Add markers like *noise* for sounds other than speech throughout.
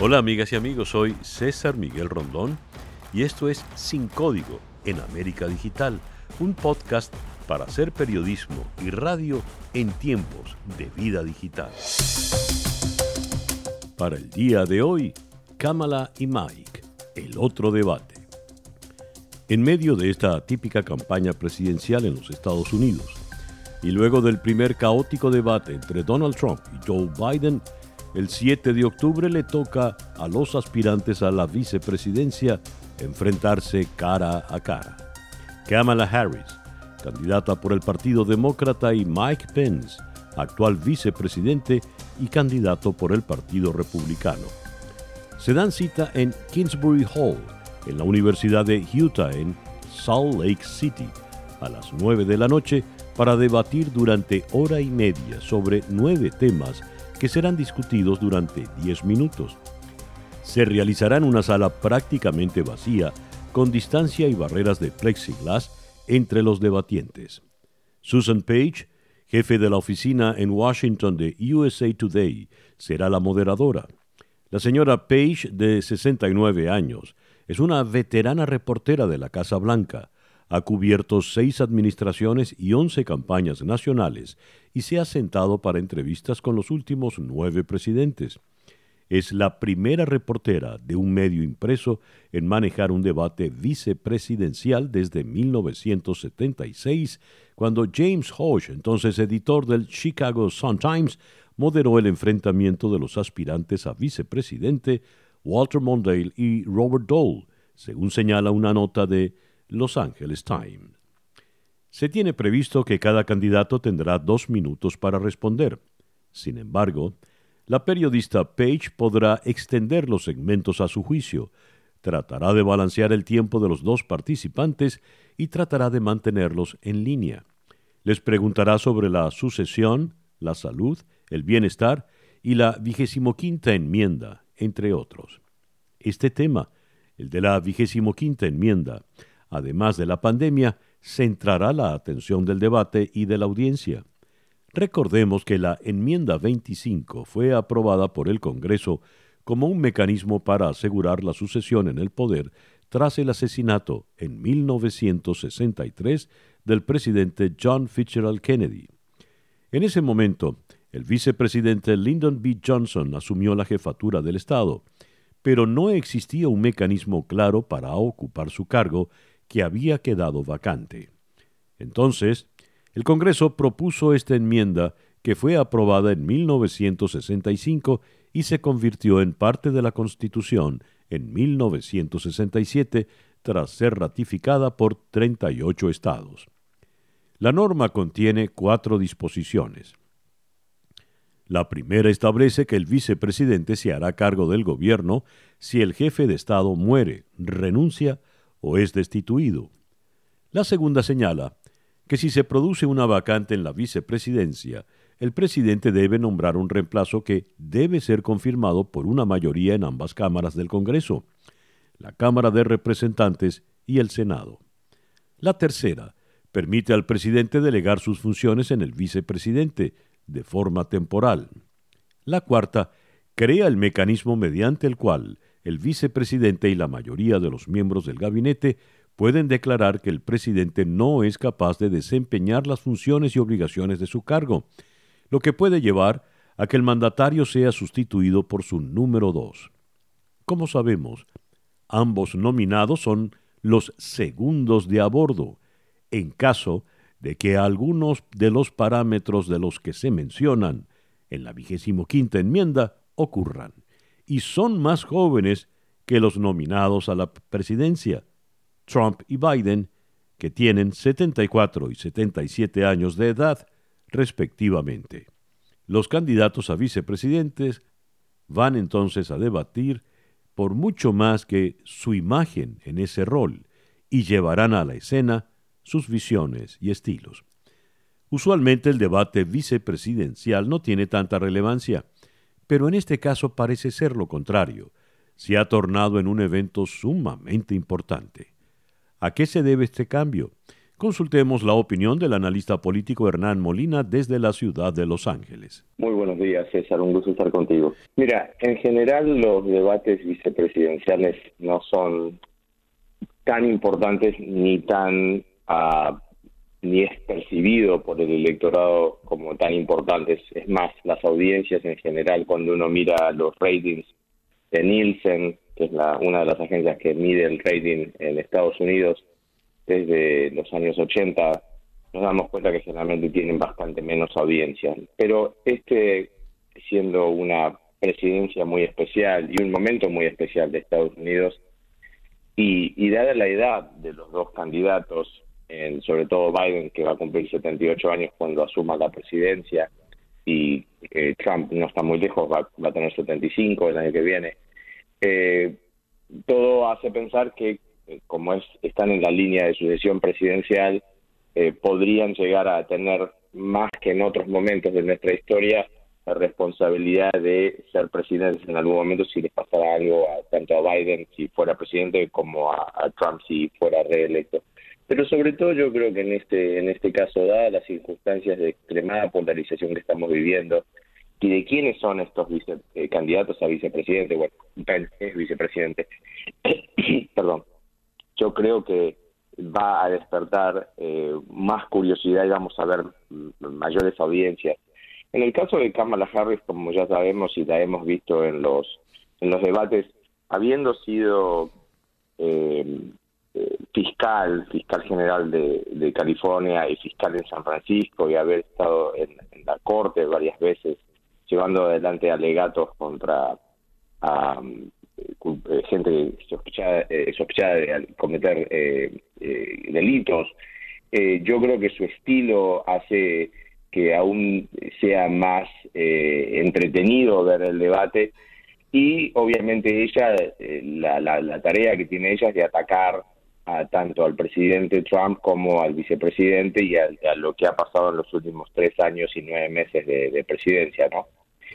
Hola amigas y amigos, soy César Miguel Rondón y esto es Sin Código en América Digital, un podcast para hacer periodismo y radio en tiempos de vida digital. Para el día de hoy, Kamala y Mike, el otro debate. En medio de esta típica campaña presidencial en los Estados Unidos, y luego del primer caótico debate entre Donald Trump y Joe Biden, el 7 de octubre le toca a los aspirantes a la vicepresidencia enfrentarse cara a cara. Kamala Harris, candidata por el Partido Demócrata, y Mike Pence, actual vicepresidente y candidato por el Partido Republicano. Se dan cita en Kingsbury Hall, en la Universidad de Utah, en Salt Lake City, a las 9 de la noche para debatir durante hora y media sobre nueve temas que serán discutidos durante 10 minutos. Se realizará en una sala prácticamente vacía, con distancia y barreras de plexiglas entre los debatientes. Susan Page, jefe de la oficina en Washington de USA Today, será la moderadora. La señora Page, de 69 años, es una veterana reportera de la Casa Blanca, ha cubierto seis administraciones y once campañas nacionales y se ha sentado para entrevistas con los últimos nueve presidentes. Es la primera reportera de un medio impreso en manejar un debate vicepresidencial desde 1976, cuando James Hodge, entonces editor del Chicago Sun-Times, moderó el enfrentamiento de los aspirantes a vicepresidente Walter Mondale y Robert Dole, según señala una nota de los Angeles Times. Se tiene previsto que cada candidato tendrá dos minutos para responder. Sin embargo, la periodista Page podrá extender los segmentos a su juicio, tratará de balancear el tiempo de los dos participantes y tratará de mantenerlos en línea. Les preguntará sobre la sucesión, la salud, el bienestar y la quinta enmienda, entre otros. Este tema, el de la quinta enmienda, además de la pandemia, centrará la atención del debate y de la audiencia. Recordemos que la enmienda 25 fue aprobada por el Congreso como un mecanismo para asegurar la sucesión en el poder tras el asesinato en 1963 del presidente John Fitzgerald Kennedy. En ese momento, el vicepresidente Lyndon B. Johnson asumió la jefatura del Estado, pero no existía un mecanismo claro para ocupar su cargo que había quedado vacante. Entonces, el Congreso propuso esta enmienda que fue aprobada en 1965 y se convirtió en parte de la Constitución en 1967 tras ser ratificada por 38 estados. La norma contiene cuatro disposiciones. La primera establece que el vicepresidente se hará cargo del gobierno si el jefe de Estado muere, renuncia o es destituido. La segunda señala que si se produce una vacante en la vicepresidencia, el presidente debe nombrar un reemplazo que debe ser confirmado por una mayoría en ambas cámaras del Congreso, la Cámara de Representantes y el Senado. La tercera permite al presidente delegar sus funciones en el vicepresidente de forma temporal. La cuarta crea el mecanismo mediante el cual el vicepresidente y la mayoría de los miembros del gabinete pueden declarar que el presidente no es capaz de desempeñar las funciones y obligaciones de su cargo, lo que puede llevar a que el mandatario sea sustituido por su número dos. Como sabemos, ambos nominados son los segundos de a bordo, en caso de que algunos de los parámetros de los que se mencionan en la vigésimo quinta enmienda ocurran y son más jóvenes que los nominados a la presidencia, Trump y Biden, que tienen 74 y 77 años de edad, respectivamente. Los candidatos a vicepresidentes van entonces a debatir por mucho más que su imagen en ese rol y llevarán a la escena sus visiones y estilos. Usualmente el debate vicepresidencial no tiene tanta relevancia, pero en este caso parece ser lo contrario. Se ha tornado en un evento sumamente importante. ¿A qué se debe este cambio? Consultemos la opinión del analista político Hernán Molina desde la ciudad de Los Ángeles. Muy buenos días, César. Un gusto estar contigo. Mira, en general los debates vicepresidenciales no son tan importantes ni tan uh, ni es percibido por el electorado como tan importantes. Es más, las audiencias en general, cuando uno mira los ratings de Nielsen, que es la, una de las agencias que mide el rating en Estados Unidos desde los años 80, nos damos cuenta que generalmente tienen bastante menos audiencia. Pero este, siendo una presidencia muy especial y un momento muy especial de Estados Unidos, y, y dada la edad de los dos candidatos, sobre todo Biden, que va a cumplir 78 años cuando asuma la presidencia, y eh, Trump no está muy lejos, va, a tener 75 el año que viene. Eh, todo hace pensar que, eh, como es, están en la línea de sucesión presidencial, podrían llegar a tener más que en otros momentos de nuestra historia la responsabilidad de ser presidentes en algún momento si les pasara algo a, tanto a Biden si fuera presidente como a Trump si fuera reelecto. Pero sobre todo yo creo que en este, en este caso, dadas las circunstancias de extremada polarización que estamos viviendo, y de quiénes son estos vice, eh, candidatos a vicepresidente, bueno, es vicepresidente, *coughs* perdón, yo creo que va a despertar eh, más curiosidad y vamos a ver mayores audiencias. En el caso de Kamala Harris, como ya sabemos y la hemos visto en los, en los debates, habiendo sido eh, fiscal, fiscal general de, California y fiscal en San Francisco y haber estado en, la corte varias veces llevando adelante alegatos contra eh, gente sospechada, eh, sospechada de cometer eh, delitos. yo creo que su estilo hace que aún sea más entretenido ver el debate y obviamente ella, la, la, la, tarea que tiene ella es de atacar tanto al presidente Trump como al vicepresidente y a, lo que ha pasado en los últimos tres años y nueve meses de, presidencia, ¿no?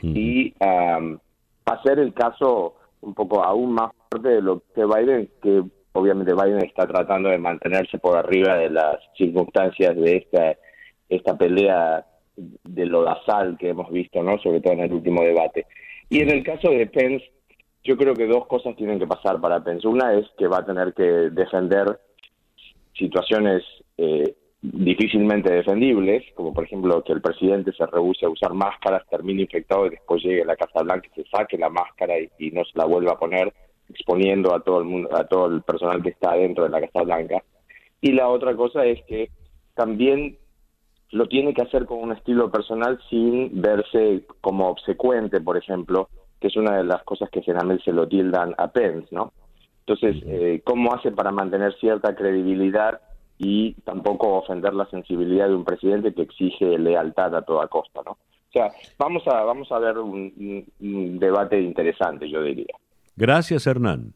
Y hacer el caso un poco aún más fuerte de lo que Biden, que obviamente Biden está tratando de mantenerse por arriba de las circunstancias de esta, esta pelea de lo lodazal que hemos visto, ¿no? Sobre todo en el último debate. Y en el caso de Pence, yo creo que dos cosas tienen que pasar para Pence. Una es que va a tener que defender situaciones eh, difícilmente defendibles, como por ejemplo que el presidente se rehúse a usar máscaras, termine infectado y después llegue a la Casa Blanca y se saque la máscara y, no se la vuelva a poner, exponiendo a todo el mundo, a todo el personal que está dentro de la Casa Blanca. Y la otra cosa es que también lo tiene que hacer con un estilo personal sin verse como obsecuente, por ejemplo, que es una de las cosas que generalmente se lo tildan a Pence, ¿no? Entonces, eh, ¿cómo hace para mantener cierta credibilidad y tampoco ofender la sensibilidad de un presidente que exige lealtad a toda costa, ¿no? O sea, vamos a, vamos a ver un, un debate interesante, yo diría. Gracias, Hernán.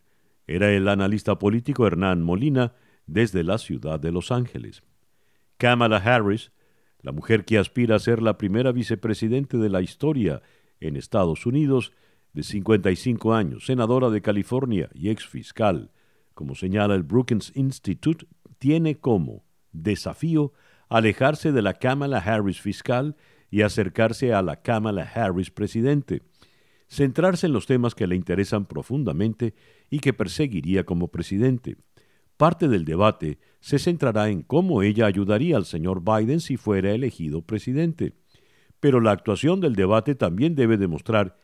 Era el analista político Hernán Molina desde la ciudad de Los Ángeles. Kamala Harris, la mujer que aspira a ser la primera vicepresidente de la historia en Estados Unidos, de 55 años, senadora de California y ex fiscal, como señala el Brookings Institute, tiene como desafío alejarse de la Kamala Harris fiscal y acercarse a la Kamala Harris presidente, centrarse en los temas que le interesan profundamente y que perseguiría como presidente. Parte del debate se centrará en cómo ella ayudaría al señor Biden si fuera elegido presidente. Pero la actuación del debate también debe demostrar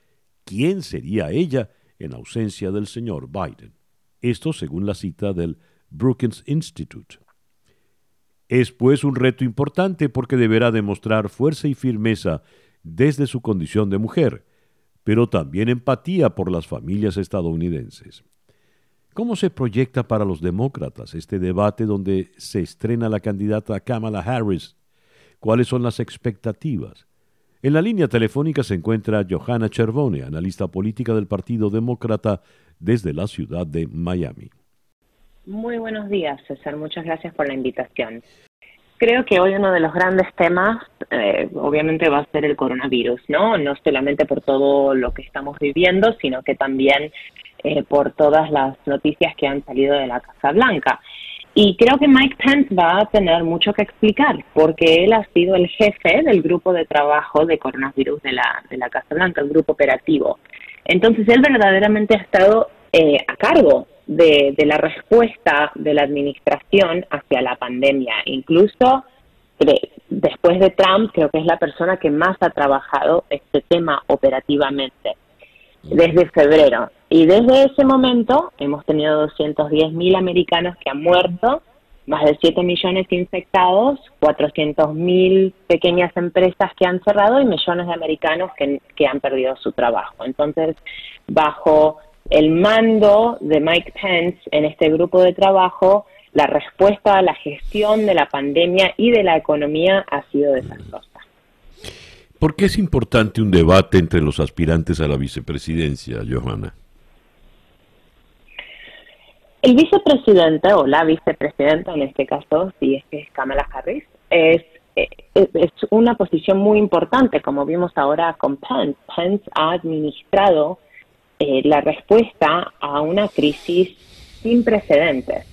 quién sería ella en ausencia del señor Biden. Esto según la cita del Brookings Institute. Es pues un reto importante porque deberá demostrar fuerza y firmeza desde su condición de mujer, pero también empatía por las familias estadounidenses. ¿Cómo se proyecta para los demócratas este debate donde se estrena la candidata Kamala Harris? ¿Cuáles son las expectativas? En la línea telefónica se encuentra Johanna Cervone, analista política del Partido Demócrata desde la ciudad de Miami. Muy buenos días, César. Muchas gracias por la invitación. Creo que hoy uno de los grandes temas, eh, obviamente, va a ser el coronavirus, ¿no? No solamente por todo lo que estamos viviendo, sino que también eh, por todas las noticias que han salido de la Casa Blanca. Y creo que Mike Pence va a tener mucho que explicar, porque él ha sido el jefe del grupo de trabajo de coronavirus de la, de la Casa Blanca, el grupo operativo. Entonces, él verdaderamente ha estado eh, a cargo de, de, la respuesta de la administración hacia la pandemia. Incluso después de Trump, creo que es la persona que más ha trabajado este tema operativamente desde febrero. Y desde ese momento hemos tenido 210 mil americanos que han muerto, más de 7 millones infectados, 400 mil pequeñas empresas que han cerrado y millones de americanos que, que han perdido su trabajo. Entonces, bajo el mando de Mike Pence en este grupo de trabajo, la respuesta a la gestión de la pandemia y de la economía ha sido desastrosa. ¿Por qué es importante un debate entre los aspirantes a la vicepresidencia, Johanna? El vicepresidente o la vicepresidenta, en este caso, si es que es Kamala Harris, es, es, una posición muy importante, como vimos ahora con Pence. Pence ha administrado eh, la respuesta a una crisis sin precedentes.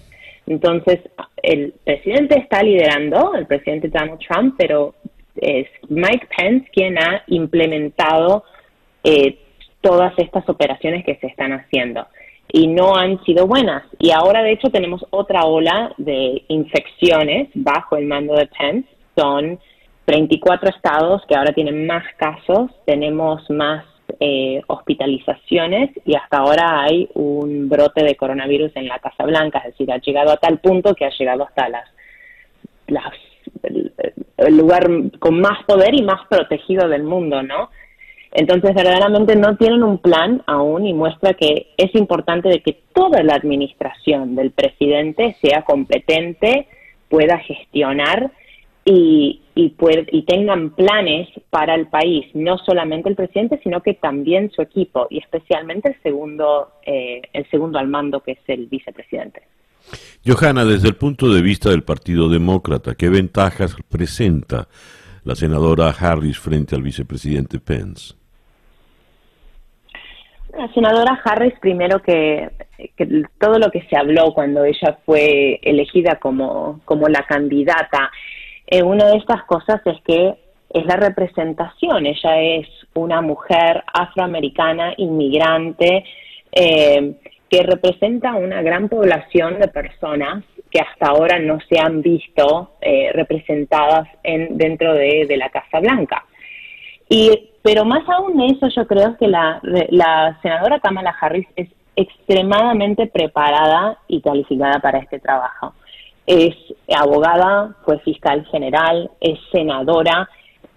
Entonces, el presidente está liderando, el presidente Donald Trump, pero es Mike Pence quien ha implementado eh, todas estas operaciones que se están haciendo y no han sido buenas. Y ahora, de hecho, tenemos otra ola de infecciones bajo el mando de Pence. Son 34 estados que ahora tienen más casos, tenemos más eh, hospitalizaciones y hasta ahora hay un brote de coronavirus en la Casa Blanca, es decir, ha llegado a tal punto que ha llegado hasta las, las el lugar con más poder y más protegido del mundo, ¿no? Entonces, verdaderamente no tienen un plan aún y muestra que es importante de que toda la administración del presidente sea competente, pueda gestionar y, y, y tengan planes para el país, no solamente el presidente, sino que también su equipo y especialmente el segundo, eh, el segundo al mando, que es el vicepresidente. Johanna, desde el punto de vista del Partido Demócrata, ¿qué ventajas presenta la senadora Harris frente al vicepresidente Pence? La senadora Harris, primero que, todo lo que se habló cuando ella fue elegida como, como la candidata, eh, una de estas cosas es que es la representación. Ella es una mujer afroamericana, inmigrante, eh, que representa una gran población de personas que hasta ahora no se han visto eh, representadas en, dentro de, la Casa Blanca. Y, pero más aún de eso, yo creo que la, la senadora Kamala Harris es extremadamente preparada y calificada para este trabajo. Es abogada, fue fiscal general, es senadora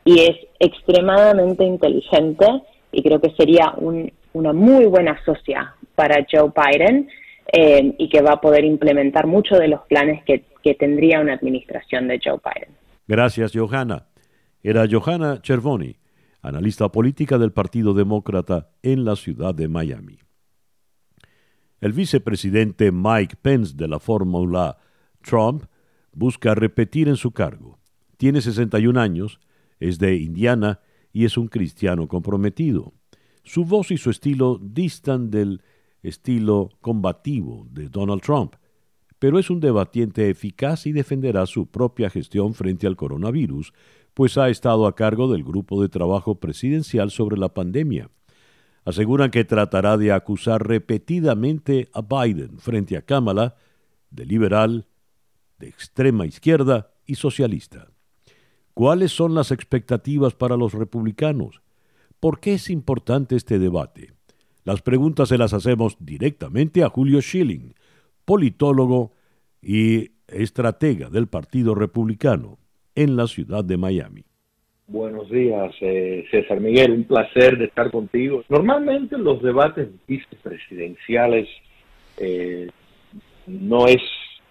y es extremadamente inteligente y creo que sería un, una muy buena socia para Joe Biden eh, y que va a poder implementar muchos de los planes que, tendría una administración de Joe Biden. Gracias, Johanna. Era Johanna Cervoni, analista política del Partido Demócrata en la ciudad de Miami. El vicepresidente Mike Pence de la fórmula Trump busca repetir en su cargo. Tiene 61 años, es de Indiana y es un cristiano comprometido. Su voz y su estilo distan del estilo combativo de Donald Trump, pero es un debatiente eficaz y defenderá su propia gestión frente al coronavirus, pues ha estado a cargo del grupo de trabajo presidencial sobre la pandemia. Aseguran que tratará de acusar repetidamente a Biden frente a Kamala de liberal, de extrema izquierda y socialista. ¿Cuáles son las expectativas para los republicanos? ¿Por qué es importante este debate? Las preguntas se las hacemos directamente a Julio Schilling, politólogo y estratega del Partido Republicano en la ciudad de Miami. Buenos días, eh, César Miguel, un placer de estar contigo. Normalmente los debates vicepresidenciales eh, no es,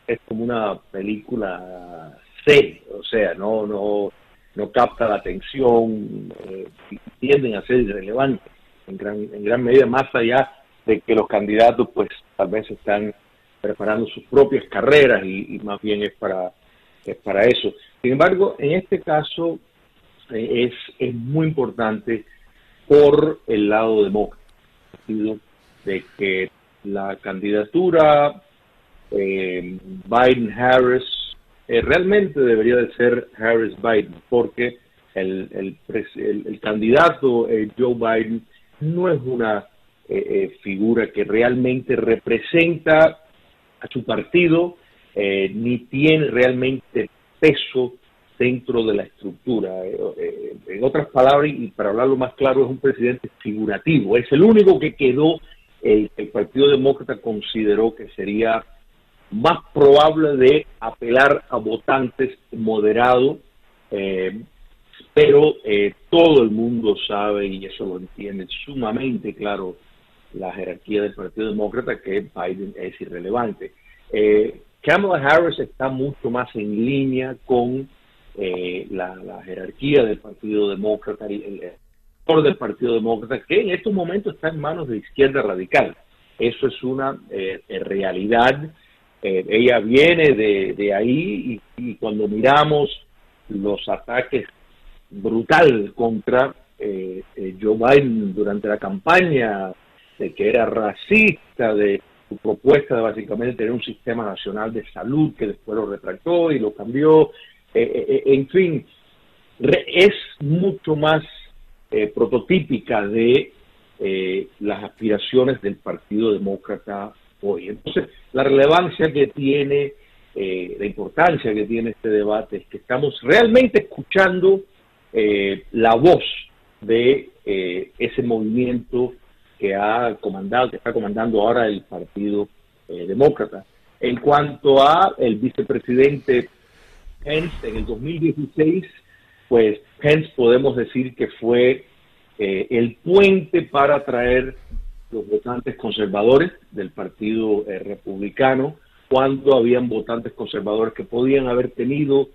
es como una película C, o sea, no, no, no capta la atención, eh, tienden a ser irrelevantes en gran, en gran medida, más allá de que los candidatos pues tal vez están preparando sus propias carreras y, más bien es para, es para eso. Sin embargo, en este caso eh, es, es muy importante por el lado demócrata, de que la candidatura eh, Biden-Harris, eh, realmente debería de ser Harris-Biden, porque el, el, candidato Joe Biden no es una figura que realmente representa a su partido, ni tiene realmente peso dentro de la estructura. Eh, eh, en otras palabras, y para hablarlo más claro, es un presidente figurativo. Es el único que quedó, el, el Partido Demócrata consideró que sería más probable de apelar a votantes moderados, eh, pero todo el mundo sabe, y eso lo entiende sumamente claro la jerarquía del Partido Demócrata, que Biden es irrelevante. Kamala Harris está mucho más en línea con eh, la, jerarquía del Partido Demócrata, el, el del Partido Demócrata, que en estos momentos está en manos de izquierda radical. Eso es una eh, realidad. Eh, ella viene de, ahí y, cuando miramos los ataques brutal contra Joe Biden durante la campaña, de que era racista, de su propuesta de básicamente tener un sistema nacional de salud que después lo retractó y lo cambió, eh, eh, eh, en fin, es mucho más prototípica de las aspiraciones del Partido Demócrata hoy. Entonces, la relevancia que tiene, la importancia que tiene este debate es que estamos realmente escuchando la voz de ese movimiento que ha comandado, que está comandando ahora el Partido Demócrata. En cuanto a el vicepresidente Pence en el 2016, pues Pence podemos decir que fue eh, el puente para atraer los votantes conservadores del Partido eh, Republicano, cuando habían votantes conservadores que podían haber tenido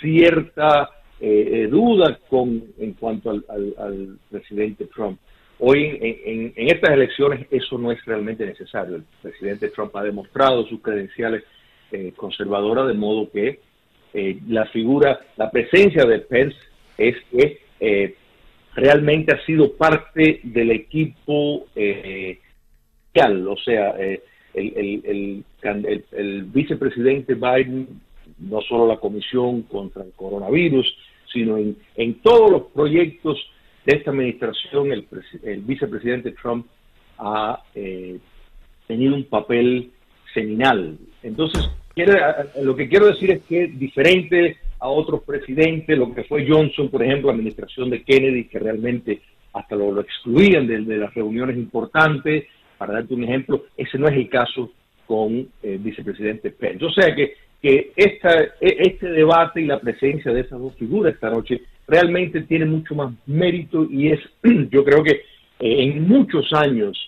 cierta eh, duda con, en cuanto al, presidente Trump. Hoy en, en, estas elecciones eso no es realmente necesario. El presidente Trump ha demostrado sus credenciales conservadoras de modo que eh, la figura, la presencia de Pence es que eh, realmente ha sido parte del equipo eh, o sea, el, el, el, vicepresidente Biden, no solo la comisión contra el coronavirus, sino en, en todos los proyectos de esta administración, el, el vicepresidente Trump ha tenido un papel seminal. Entonces, lo que quiero decir es que diferente a otros presidentes, lo que fue Johnson, por ejemplo, la administración de Kennedy, que realmente hasta lo, excluían de, las reuniones importantes, para darte un ejemplo, ese no es el caso con el vicepresidente Pence. O sea que, que e, este debate y la presencia de esas dos figuras esta noche realmente tiene mucho más mérito y es, *clears throat* yo creo que eh, en muchos años,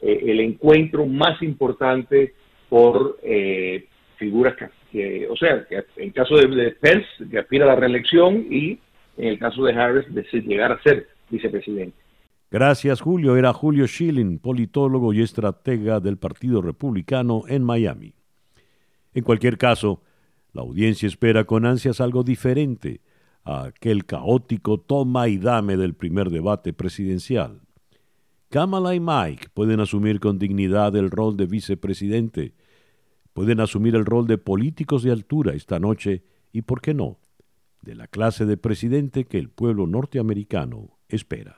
eh, el encuentro más importante por eh, figuras que, o sea, que en caso de, Pence, que aspira a la reelección, y en el caso de Harris, de llegar a ser vicepresidente. Gracias, Julio. Era Julio Schilling, politólogo y estratega del Partido Republicano en Miami. En cualquier caso, la audiencia espera con ansias algo diferente a aquel caótico toma y dame del primer debate presidencial. Kamala y Mike pueden asumir con dignidad el rol de vicepresidente pueden asumir el rol de políticos de altura esta noche y, ¿por qué no?, de la clase de presidente que el pueblo norteamericano espera.